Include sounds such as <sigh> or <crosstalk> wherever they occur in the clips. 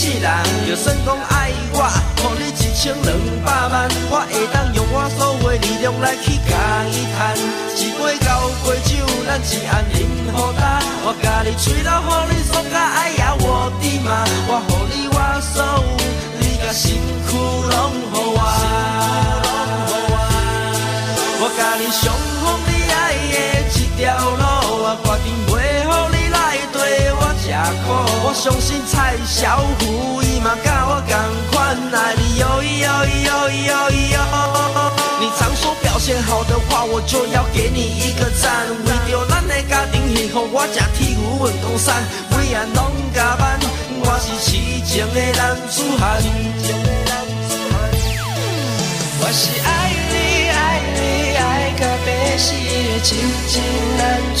世人。就算讲爱我，互你一千两百万，我会当用我所有的力量来去甲伊赚。一杯交杯酒，咱一暗饮好干。我甲你吹到，互你爽甲爱呀我的妈，我互你我所有，你甲身躯拢互我。我甲你上好你爱的一条路，我决定我吃苦。我相信蔡小虎伊嘛甲我同款爱你哟咿哟咿哟咿哟咿哟。你常说表现好的话，我就要给你一个赞。为着咱的家庭幸福，我吃铁牛运动衫，每晚拢加班。我是痴情的男子汉。我是爱你爱你爱到要死的痴情男子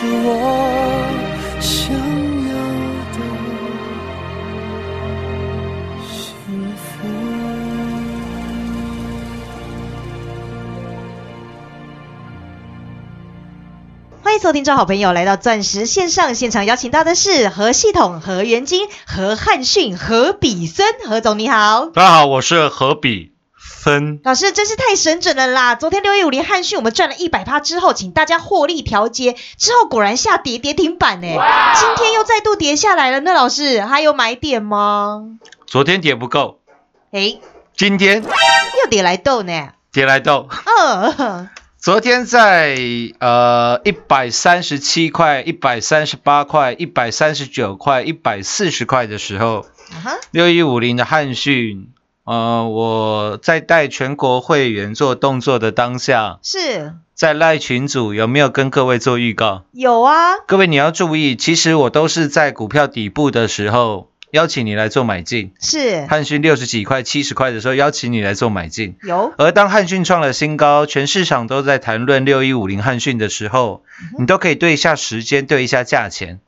是我想要的幸福。欢欢迎收听众好朋友来到钻石线上现场，邀请到的是何系统、何元金、何汉逊、何比森，何总你好。大家好，我是何比森。老师真是太神准了啦！昨天六一五零汉讯我们赚了一百趴之后，请大家获利调节，之后果然下跌跌停板呢，今天又再度跌下来了。那老师还有买点吗？昨天跌不够，诶，今天又跌来斗呢。跌来斗。嗯，昨天在呃一百三十七块、一百三十八块、一百三十九块、一百四十块的时候，啊哈，六一五零的汉讯，呃，我在带全国会员做动作的当下，是在赖群组有没有跟各位做预告？有啊，各位你要注意，其实我都是在股票底部的时候邀请你来做买进。是汉讯六十几块、七十块的时候，邀请你来做买进。有，而当汉讯创了新高，全市场都在谈论六一五零汉讯的时候，你都可以对一下时间，对一下价钱。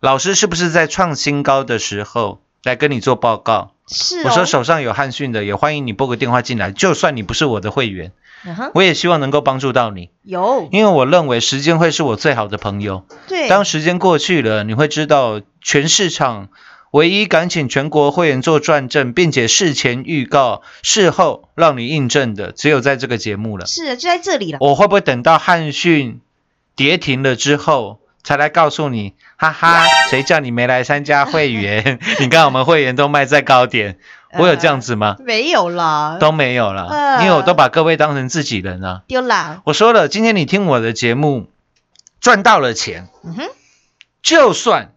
老师是不是在创新高的时候来跟你做报告？是、哦。我说手上有汉讯的，也欢迎你拨个电话进来。就算你不是我的会员，我也希望能够帮助到你，有，因为我认为时间会是我最好的朋友。对，当时间过去了，你会知道全市场唯一敢请全国会员做转正，并且事前预告、事后让你印证的，只有在这个节目了。是就在这里了。我会不会等到汉讯跌停了之后？才来告诉你，哈哈，谁叫你没来参加会员？<laughs> 你看我们会员都卖在高点，我有这样子吗？没有啦，都没有啦，呃因为我都把各位当成自己人了。丢啦。我说了，今天你听我的节目，赚到了钱，嗯哼，就算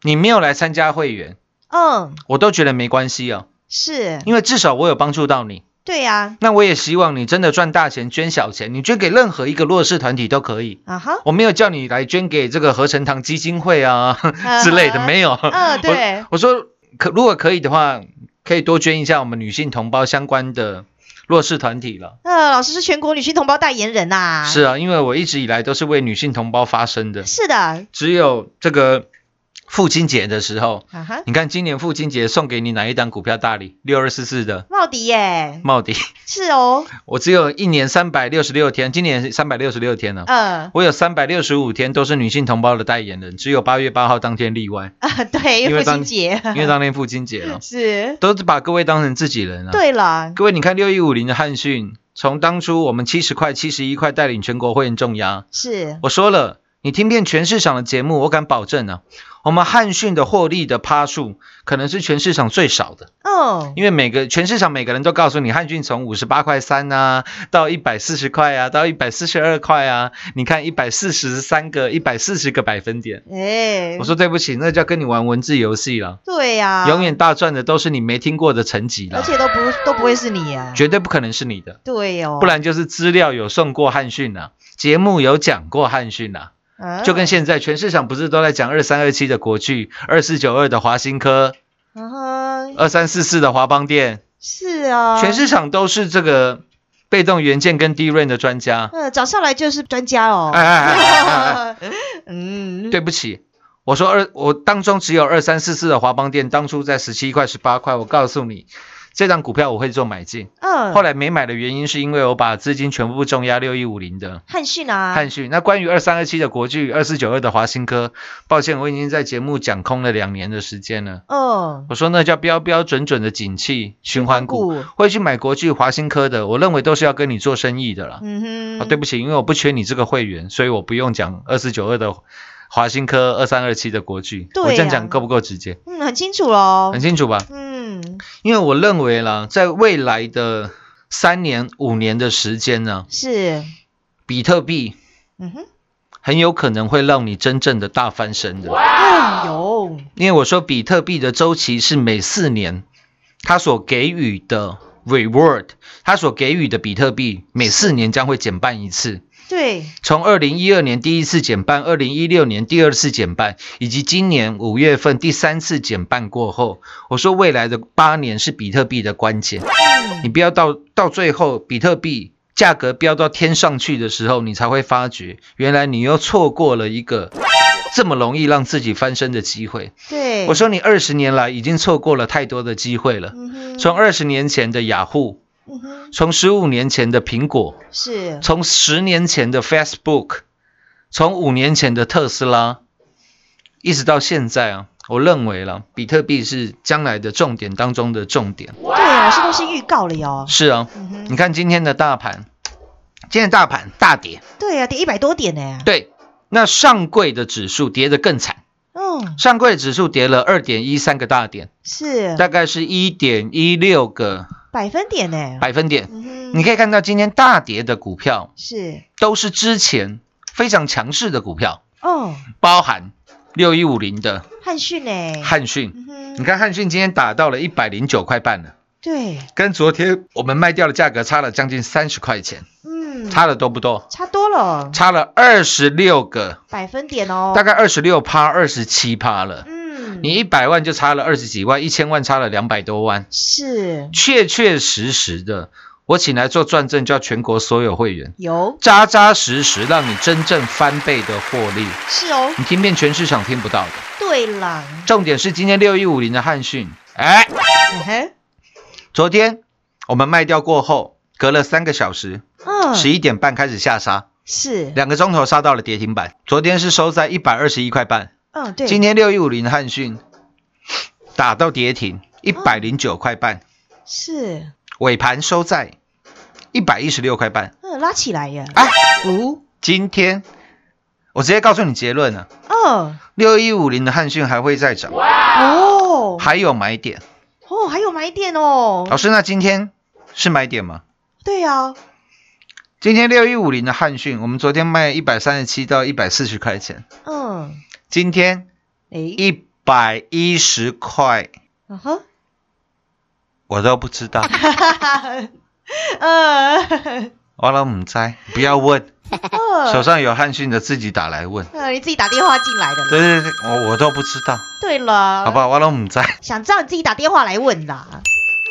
你没有来参加会员，嗯，我都觉得没关系哦，是，因为至少我有帮助到你。对呀、那我也希望你真的赚大钱，捐小钱，你捐给任何一个弱势团体都可以。啊，哈，我没有叫你来捐给这个合成堂基金会啊之类的，没有。嗯，对我，我说可如果可以的话，可以多捐一下我们女性同胞相关的弱势团体了。呃，老师是全国女性同胞代言人呐、是啊，因为我一直以来都是为女性同胞发声的。是的，只有这个父亲节的时候，你看今年父亲节送给你哪一档股票大礼？六二四四的。茂迪耶，茂迪，是哦，我只有一年三百六十六天，今年三百六十六天了。嗯，我有三百六十五天都是女性同胞的代言人，只有八月八号当天例外，啊，对，父因为父亲节，因为当天父亲节了，<laughs> 是，都是把各位当成自己人啊。，对了，各位你看六一五零的汉讯，从当初我们七十块、七十一块带领全国会员重压，是，我说了，你听遍全市场的节目，我敢保证啊，我们汉讯的获利的趴数可能是全市场最少的，哦，因为每个全市场每个人都告诉你，汉讯从五十八块三啊，到一百四十块啊，到一百四十二块啊，你看一百四十三个、一百四十个百分点。哎，我说对不起，那叫跟你玩文字游戏了，对呀、永远大赚的都是你没听过的成绩了，而且都不都不会是你啊，绝对不可能是你的，对哦，不然就是资料有送过汉讯啊，节目有讲过汉讯啊。啊。就跟现在全市场不是都在讲二三二七的国巨、二四九二的华新科、二三四四的华邦电，是啊，全市场都是这个被动元件跟低润的专家。嗯，找上来就是专家哦，哎哎哎哎哎。<laughs> 嗯，对不起，我说二，我当中只有二三四四的华邦电，当初在十七块、十八块，我告诉你，这张股票我会做买进。嗯，后来没买的原因是因为我把资金全部重压六一五零的。汉讯啊，汉讯，那关于二三二七的国巨、二四九二的华新科，抱歉，我已经在节目讲空了两年的时间了。嗯，我说那叫标标准准的景气循环股，会去买国巨、华新科的，我认为都是要跟你做生意的啦。嗯哼，啊，对不起，因为我不缺你这个会员，所以我不用讲二四九二的华新科、二三二七的国巨。对我这样呀讲够不够直接？嗯，很清楚喽很，清楚吧？嗯，因为我认为啦，在未来的三年、五年的时间呢，是，比特币嗯哼，很有可能会让你真正的大翻身的。哎呦，因为我说比特币的周期是每四年，它所给予的 reward，它所给予的比特币每四年将会减半一次。对，从二零一二年第一次减半，二零一六年第二次减半，以及今年五月份第三次减半过后，我说未来的八年是比特币的关键。你不要到到最后，比特币价格飙到天上去的时候，你才会发觉，原来你又错过了一个这么容易让自己翻身的机会。对，我，说你二十年来已经错过了太多的机会了。从二十年前的雅虎，从十五年前的苹果，是，从十年前的 Facebook，从五年前的特斯拉，一直到现在啊，我认为了比特币是将来的重点当中的重点。对啊，这都是预告了哟。是啊，嗯，你看今天的大盘，今天的大盘大跌，对啊，跌一百多点呢。对，那上柜的指数跌得更惨，嗯，上柜指数跌了二点一三个大点，是。大概是一点一六个百分点呢。百分点。嗯，你可以看到今天大跌的股票是都是之前非常强势的股票，哦，包含六一五零的汉讯呢？汉讯。嗯，你看汉讯今天打到了一百零九块半了，对，跟昨天我们卖掉的价格差了将近三十块钱，嗯，差的多不多？差多了，差了二十六个，百分点哦。大概二十六趴、二十七趴了。嗯，你一百万就差了二十几万，一千万差了两百多万，是。确确实实的，我请来做转正，叫全国所有会员。有。扎扎实实让你真正翻倍的获利。是哦，你听遍全市场听不到的。对啦，重点是今天六一五零的汉讯，哎，昨天我们卖掉过后，隔了三个小时，嗯，十一点半开始下杀，是，两个钟头杀到了跌停板。昨天是收在一百二十一块半，嗯，对，今天六一五零的汉讯打到跌停一百零九块半，是，尾盘收在一百一十六块半。嗯，拉起来呀，啊，哦，今天我直接告诉你结论了，嗯，六一五零的汉讯还会再涨，哦，还有买点。哦，还有买点哦。老，师，那今天是买点吗？对呀，今天六一五零的汉讯，我们昨天卖一百三十七到一百四十块钱，嗯，今天诶，一百一十块，嗯哼，我都不知道，哈哈哈，嗯，我都唔知，不要问，嗯 <laughs> 手上有汉讯的自己打来问。呃，你自己打电话进来的对。对对，我我都不知道，对了，好不好？我都唔知，想知道你自己打电话来问啦。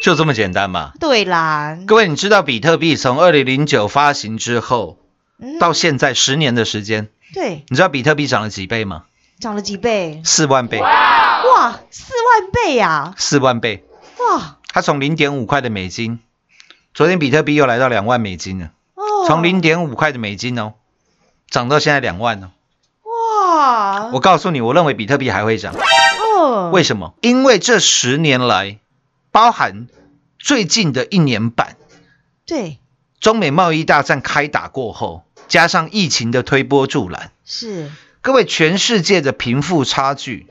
就这么简单嘛。对啦，各位，你知道比特币从二零零九发行之后嗯到现在十年的时间，对你知道比特币涨了几倍吗？涨了几倍？四万倍，哇，四万倍呀！四万倍。哇，它从零点五块的美金，昨天比特币又来到两万美金了，哦，从零点五块的美金哦，涨到现在两万哦。哇，我告诉你，我认为比特币还会涨，哦，为什么？因为这十年来，包含最近的一年半，对中美贸易大战开打过后，加上疫情的推波助澜，是各位，全世界的贫富差距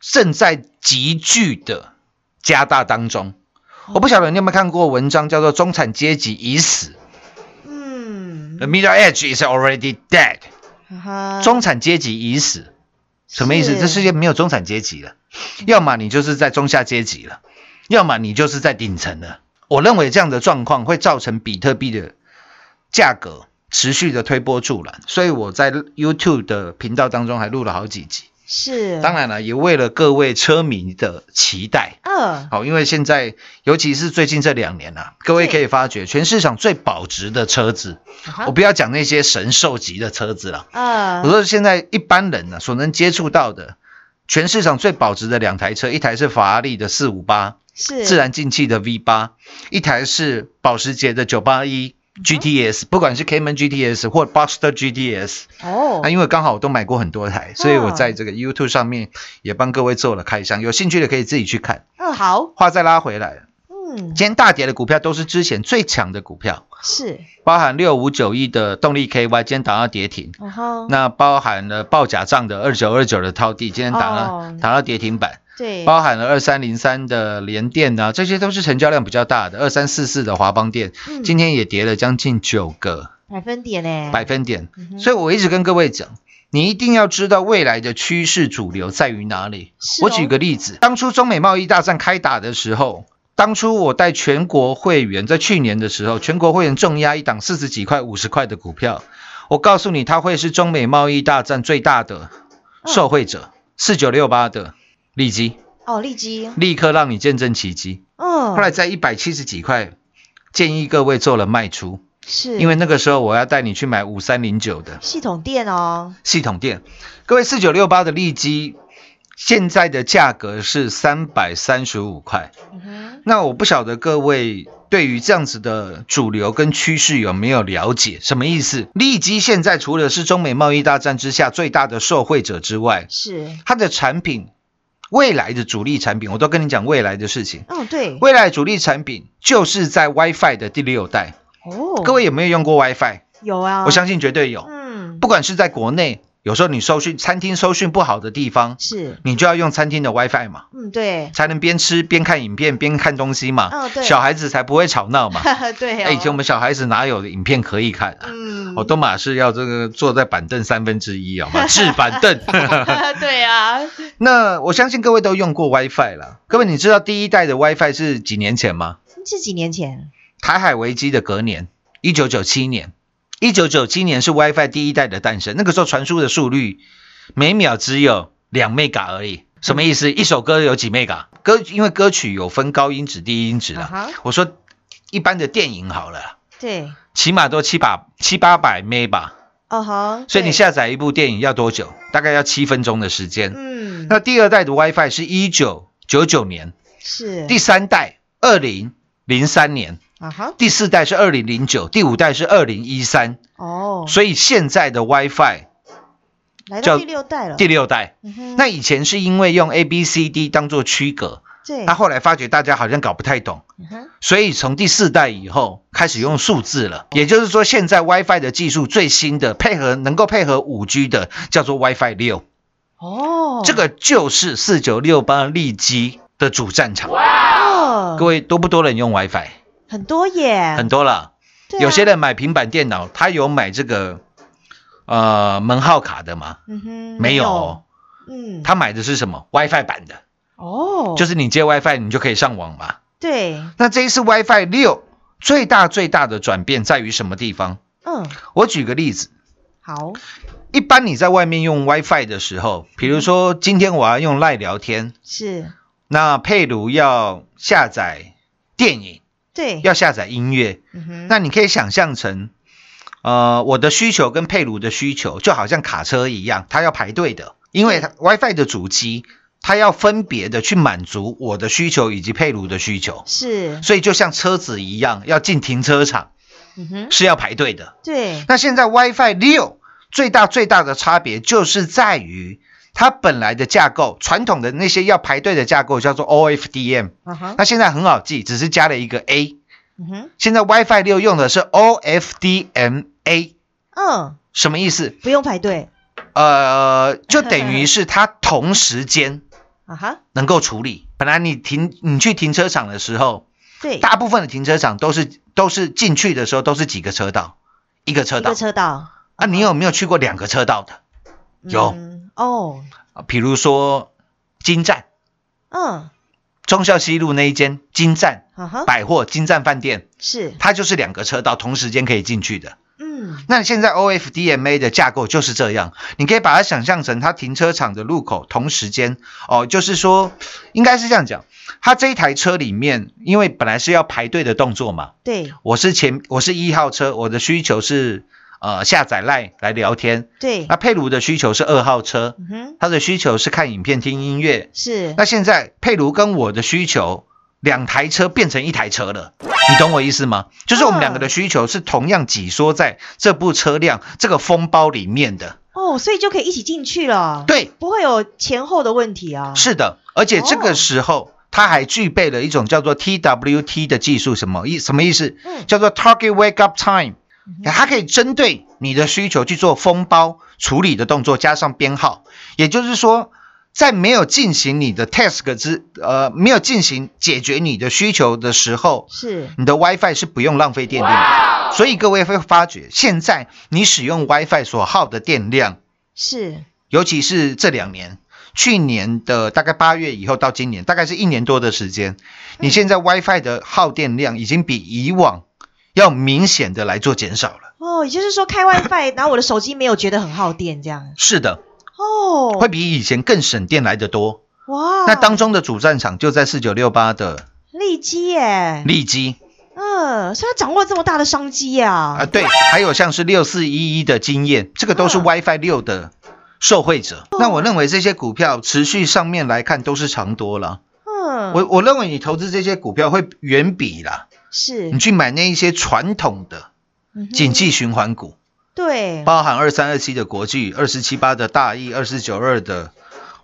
正在急剧的加大当中。我不晓得你有没有看过文章，叫做“中产阶级已死嗯 ”，The middle age is already dead。哈哈中产阶级已死，什么意思？是这世界没有中产阶级了，要么你就是在中下阶级了，要么你就是在顶层了。我认为这样的状况会造成比特币的价格持续的推波助澜，所以我在 YouTube 的频道当中还录了好几集。是。当然了，也为了各位车迷的期待。嗯。好，因为现在尤其是最近这两年啊，各位可以发觉，全市场最保值的车子，啊我不要讲那些神兽级的车子了，我嗯说现在一般人呢、所能接触到的，全市场最保值的两台车，一台是法拉利的四五八，是。自然进气的 V 八，一台是保时捷的九八一 GTS，不管是 Cayman GTS 或 Boxster GTS，哦。啊，因为刚好我都买过很多台，所以我在这个 YouTube 上面也帮各位做了开箱，有兴趣的可以自己去看。嗯。好。话再拉回来，嗯。今天大跌的股票都是之前最强的股票，是。包含六五九一的动力 KY，今天打到跌停。那包含了报假账的二九二九的套地，今天打了、哦。打到跌停板，对包含了二三零三的联电啊，这些都是成交量比较大的。二三四四的华邦电，嗯今天也跌了将近九个百分点呢百分点。嗯所以我一直跟各位讲，你一定要知道未来的趋势主流在于哪里。哦我举个例子，当初中美贸易大战开打的时候，当初我带全国会员，在去年的时候，全国会员重压一档四十几块、五十块的股票，我告诉你，它会是中美贸易大战最大的受惠者。四九六八的利基，哦利基立刻让你见证奇迹。嗯后来在一百七十几块，建议各位做了卖出，是因为那个时候我要带你去买五三零九的。系统店哦系统店，各位四九六八的利基，现在的价格是三百三十五块。嗯那我不晓得各位对于这样子的主流跟趋势有没有了解？什么意思？利基现在除了是中美贸易大战之下最大的受惠者之外，是，它的产品未来的主力产品，我都跟你讲未来的事情。嗯，对，未来主力产品就是在 WiFi 的第六代。哦，各位有没有用过 WiFi？有啊，我相信绝对有。嗯，不管是在国内，有时候你搜讯餐厅搜讯不好的地方，是，你就要用餐厅的 WiFi 嘛，嗯，对，才能边吃边看影片边看东西嘛。嗯对小孩子才不会吵闹嘛。<laughs> 对哎，以前我们小孩子哪有影片可以看啊？嗯我都马是要这个坐在板凳三分之一啊嘛，置 <laughs> 板凳。<laughs> 对啊，那我相信各位都用过 WiFi 了。各位，你知道第一代的 WiFi 是几年前吗？是几年前，台海危机的隔年，一九九七年。一九九七年是 WiFi 第一代的诞生，那个时候传输的速率每秒只有两 mega 而已。什么意思？一首歌有几 mega？歌因为歌曲有分高音质、低音质啦。啊哈我说一般的电影好了，对，起码都七百七八百 Meg 吧。哦哈，所以你，下载一部电影要多久？大概要七分钟的时间。嗯，那第二代的 WiFi 是一九九九年，是，第三代二零零三年，啊哈，第四代是二零零九，第五代是二零一三。哦，所以现在的 WiFi 叫来到第六代了，第六代，嗯，那以前是因为用 A、B、C、D 当做区隔，对，那后来发觉大家好像搞不太懂，嗯所以从第四代以后开始用数字了。也就是说，现在 WiFi 的技术最新的配合能够配合五 G 的叫做 WiFi 六，哦，这个就是四九六八利基的主战场。哦，各位多不多人用 WiFi？很多耶，很多了。啊。有些人买平板电脑，他有买这个呃门号卡的吗？嗯哼，没有。哦，嗯，他买的是什么？WiFi 版的，哦，就是你接 WiFi 你就可以上网嘛。对，那这一次 WiFi 六最大最大的转变在于什么地方？嗯，我举个例子，好，一般你在外面用 WiFi 的时候，比如说今天我要用赖聊天，是，那佩如要下载电影，对，要下载音乐，嗯哼，那你可以想象成，呃，我的需求跟佩鲁的需求就好像卡车一样，它要排队的，因为它 WiFi 的主机它要分别的去满足我的需求以及佩鲁的需求，是，所以就像车子一样，要进停车场嗯哼，是要排队的。对，那现在 WiFi 六最大最大的差别就是在于。它本来的架构，传统的那些要排队的架构叫做 OFDM，那现在很好记，只是加了一个 A，现在 WiFi 六用的是 OFDMA，嗯，什么意思？不用排队，呃，就等于是它同时间 <laughs> 啊哈，能够处理。本来你停，你去停车场的时候，对，大部分的停车场都是都是进去的时候都是几个车道，一个车道。一个。车道，啊，你有没有去过两个车道的？有。嗯，哦，啊比如说金站，嗯，忠孝西路那一间金站百货金站饭店，是，它就是两个车道同时间可以进去的。嗯，那现在 OFDMA 的架构就是这样，你可以把它想象成它停车场的路口同时间。哦，就是说应该是这样讲，它这一台车里面，因为本来是要排队的动作嘛，对，我是前我是一号车，我的需求是呃下载赖来聊天，对，那佩鲁的需求是二号车，他的需求是看影片听音乐，是，那现在佩鲁跟我的需求。两台车变成一台车了，你懂我意思吗？就是我们两个的需求是同样挤缩在这部车辆这个风包里面的。哦，所以就可以一起进去了，，对，不会有前后的问题啊，，是的，而且这哦个时候它还具备了一种叫做 TWT 的技术，什么意什么意思？嗯。叫做 Target Wake Up Time，它可以针对你的需求去做封包处理的动作，加上编号，也就是说。在没有进行你的 task 之呃没有进行解决你的需求的时候，是，你的 WiFi 是不用浪费电力的。所以各位会发觉，现在你使用 WiFi 所耗的电量，是，尤其是这两年，去年的大概八月以后到今年，大概是一年多的时间，你现在 WiFi 的耗电量已经比以往要明显的来做减少了。哦，也就是说开 WiFi，然后我的手机没有觉得很耗电，这样，是的，哦，会比以前更省电来得多。哇，那当中的主战场就在四九六八的利基耶，利基。嗯，所以他掌握了这么大的商机呀、啊，对，还有像是六四一一的经验，这个都是嗯。WiFi 六的受惠者。那我认为这些股票持续上面来看都是长多了。嗯，我我认为你投资这些股票会远比啦是你去买那一些传统的景气循环股，对，包含二三二七的国巨、二十七八的大益、二四九二的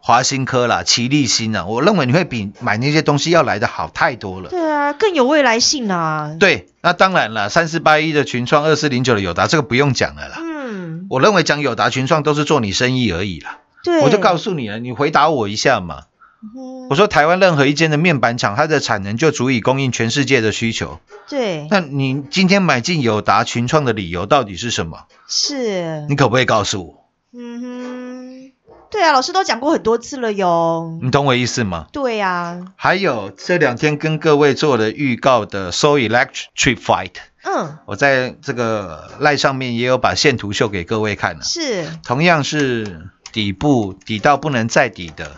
华新科啦、奇力新啊，我认为你会比买那些东西要来的好太多了。对啊，更有未来性啊。对，那当然了，三四八一的群创、二四零九的友达，这个不用讲了啦。嗯，我认为讲友达、群创都是做你生意而已啦。对，我就告诉你了，你回答我一下嘛。嗯我说台湾任何一间的面板厂，它的产能就足以供应全世界的需求。对，那你今天买进友达、群创的理由到底是什么？是，你可不可以告诉我？嗯哼，对啊，老师都讲过很多次了哟。你懂我意思吗？对啊，还有这两天跟各位做了预告的 So Electric Fight 嗯，我在这个赖上面也有把线图秀给各位看了。是同样是底部底到不能再底的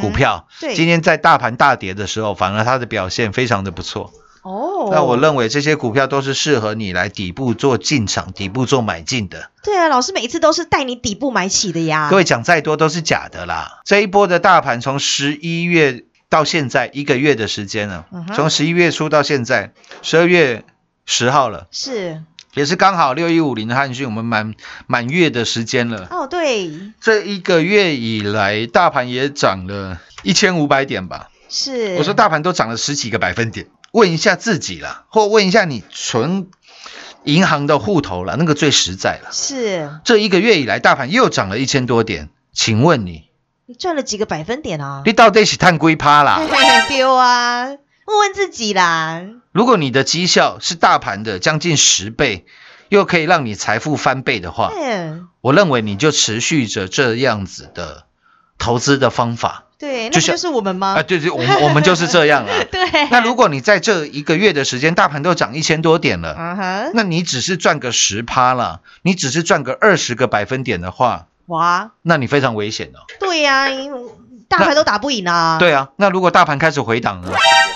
股票，对今天在大盘大跌的时候，反而它的表现非常的不错。哦，那我认为这些股票都是适合你来底部做进场、底部做买进的。对啊，老师每一次都是带你底部买起的呀。各位讲再多都是假的啦。这一波的大盘从十一月到现在一个月的时间了嗯，从十一月初到现在十二月十号了，是也是刚好六一五零的汉讯我们满满月的时间了。哦，对，这一个月以来，大盘也涨了一千五百点吧。是。我说大盘都涨了十几个百分点，问一下自己啦，或问一下你存银行的户头啦，那个最实在了。是这一个月以来，大盘又涨了一千多点，请问你，你赚了几个百分点啊？你到底是探龟趴啦？<laughs> 丢啊，问问自己啦。如果你的绩效是大盘的将近十倍，又可以让你财富翻倍的话，嗯，我认为你就持续着这样子的投资的方法对，那就是我们吗？啊，对对，我们我们就是这样啊。<laughs> 对。那如果你在这一个月的时间，大盘都涨一千多点了，啊哈，那你只是赚个十趴了，你只是赚个二十个百分点的话，哇，那你非常危险哦。对呀、因为大盘都打不赢啊。对啊，那如果大盘开始回档呢，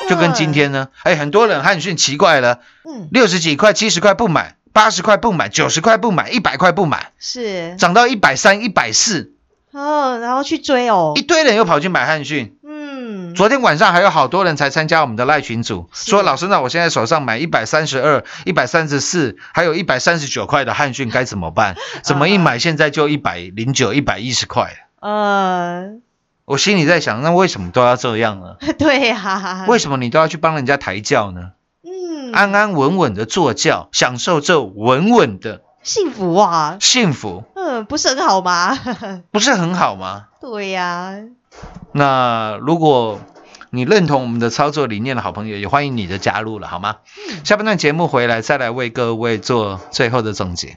就跟今天呢，哎，很多人汉讯奇怪了，嗯，六十几块、七十块不买，八十块不买，九十块不买，一百块不买，是涨到一百三、一百四，哦，然后去追哦一。堆人又跑去买汉讯。嗯，昨天晚上还有好多人才参加我们的赖群组，说老师，那我现在手上买一百三十二、一百三十四，还有一百三十九块的汉讯该怎么办？<laughs> 怎么一买现在就一百零九、一百一十块？呃，我心里在想，那为什么都要这样呢？<laughs> 对呀、为什么你都要去帮人家抬轿呢？嗯，安安稳稳的坐轿，享受这稳稳的幸福啊，幸福，嗯，不是很好吗？<laughs> 不是很好吗？对呀、那如果你认同我们的操作理念的好朋友，也欢迎你的加入了，好吗？下半段节目回来再来为各位做最后的总结。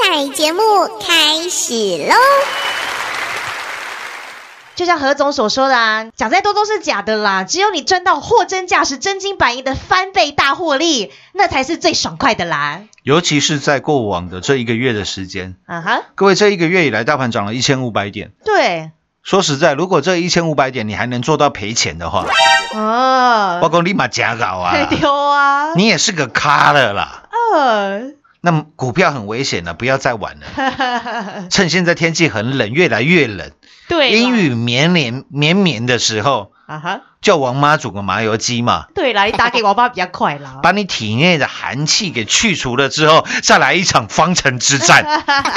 精彩节目开始喽！就像何总所说的啊，讲再多都是假的啦，只有你赚到货真价实、真金白银的翻倍大获利，那才是最爽快的啦。尤其是在过往的这一个月的时间，啊哈，各位这一个月以来，大盘涨了一千五百点。对，说实在，如果这一千五百点你还能做到赔钱的话，哦包，括立马假搞啊，<laughs> 丢啊，你也是个咖了啦。呃，那么股票很危险了，不要再玩了。<laughs> 趁现在天气很冷，越来越冷，对，阴雨绵绵绵绵的时候，啊哈，叫王妈煮个麻油鸡嘛，对啦，你打给王妈比较快啦。<laughs> 把你体内的寒气给去除了之后，再来一场方城之战，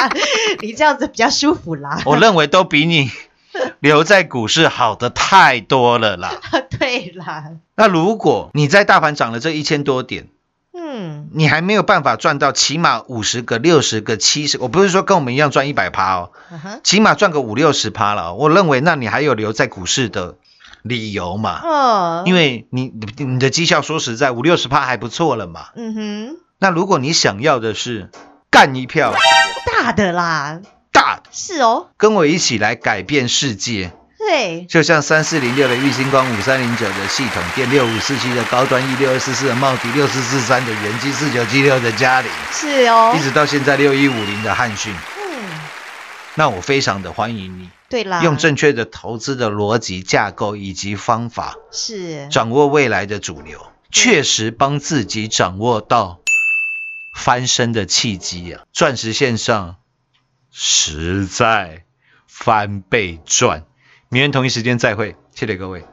<laughs> 你这样子比较舒服啦。我认为都比你留在股市好的太多了啦。对啦，那如果你在大盘涨了这一千多点，嗯，你还没有办法赚到起码五十个、六十个、七十，我不是说跟我们一样赚一百趴哦，起码赚个五六十趴了哦。我认为，那你还有留在股市的理由嘛？哦，因为你你你的绩效说实在五六十趴还不错了嘛。嗯哼，那如果你想要的是干一票大的啦，大的，是哦，跟我一起来改变世界，对，就像三四零六的玉星光、五三零九的系统电、六五四七的高端 E 六二四四的茂迪、六四四三的元基、四九七六的嘉玲，是哦。一，直到现在六一五零的汉讯，嗯，那我非常的欢迎你，对啦，用正确的投资的逻辑架构以及方法，是，掌握未来的主流，确实帮自己掌握到翻身的契机啊！钻石线上实在翻倍赚，明天同一时间再会，谢谢各位。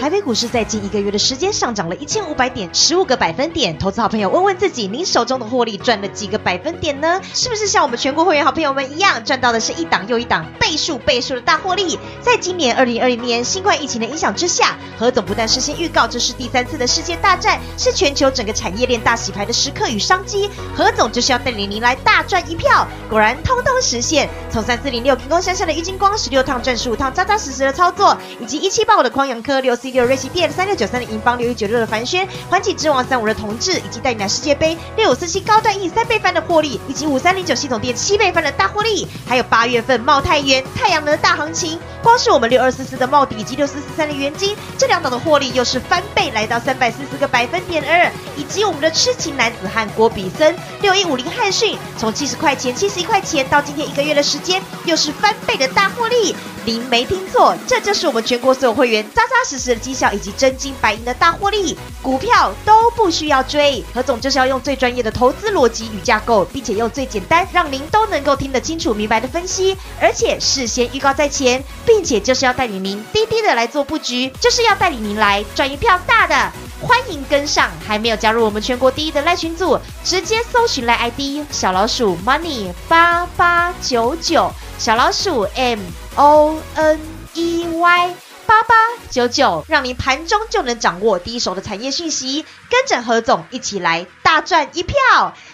台北股市在近一个月的时间上涨了一千五百点，十五个百分点。投资好朋友问问自己，您手中的获利赚了几个百分点呢？是不是像我们全国会员好朋友们一样，赚到的是一档又一档倍数倍数的大获利？在今年二零二零年新冠疫情的影响之下，何总不但事先预告这是第三次的世界大战，是全球整个产业链大洗牌的时刻与商机。何总就是要带领您来大赚一票，果然通通实现。从三四零六平空山下的郁金光十六趟赚十五趟，扎扎实实的操作，以及一七八五的匡阳科六六瑞奇电三六九三的银邦六一九六的凡轩，环起之王三五的同志，以及带你来世界杯六五四七高端 E 三倍翻的获利，以及五三零九系统店七倍翻的大获利，还有八月份茂泰元太阳能的大行情，光是我们六二四四的茂底以及六四四三的元金，这两档的获利又是翻倍，来到三百四十个百分点二，以及我们的痴情男子汉郭比森六一五零汉讯，从七十块钱、七十一块钱到今天一个月的时间，又是翻倍的大获利。您没听错，这就是我们全国所有会员扎扎实实的绩效以及真金白银的大获利，股票都不需要追。何总就是要用最专业的投资逻辑与架构，并且用最简单让您都能够听得清楚明白的分析，而且事先预告在前，并且就是要带领您滴滴的来做布局，就是要带领您来赚一票大的。欢迎跟上，还没有加入我们全国第一的赖群组，直接搜寻赖 ID 小老鼠 money 八八九九，小老鼠 M O N E Y 八八九九，让您盘中就能掌握第一手的产业讯息，跟着何总一起来大赚一票，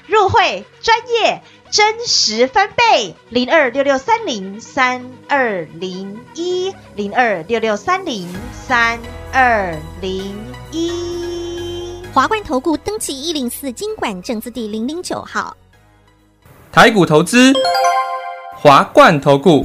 入会专业。真实翻倍，零二六六三零三二零一，零二六六三零三二零一。华冠投顾登记一零四经管证字第零零九号。台股投资，华冠投顾。